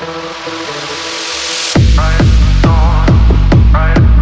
Right door, right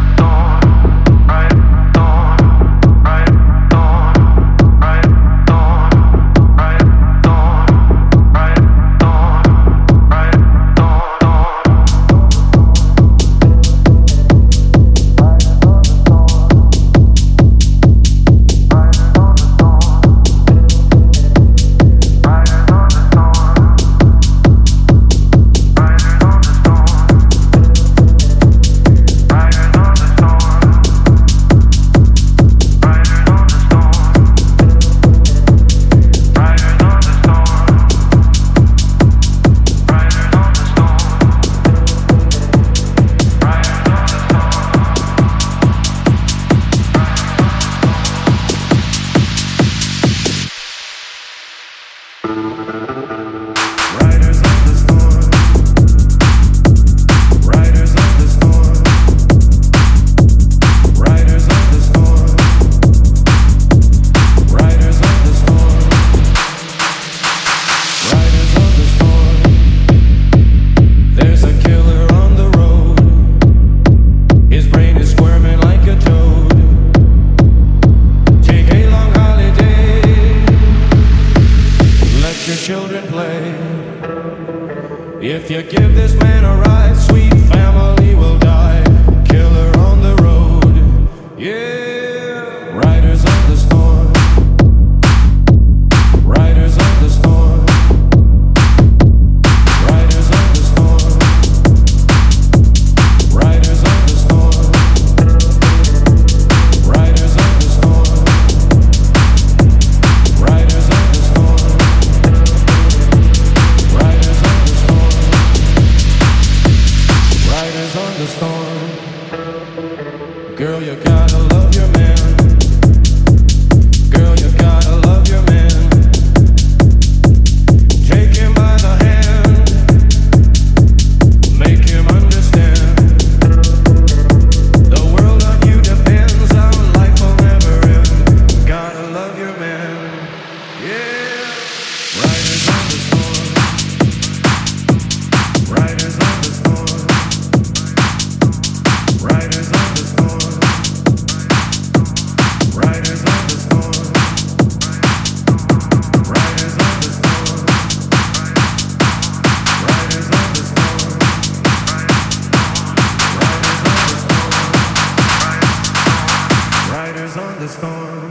If you give this man a ride, sweet family. the storm.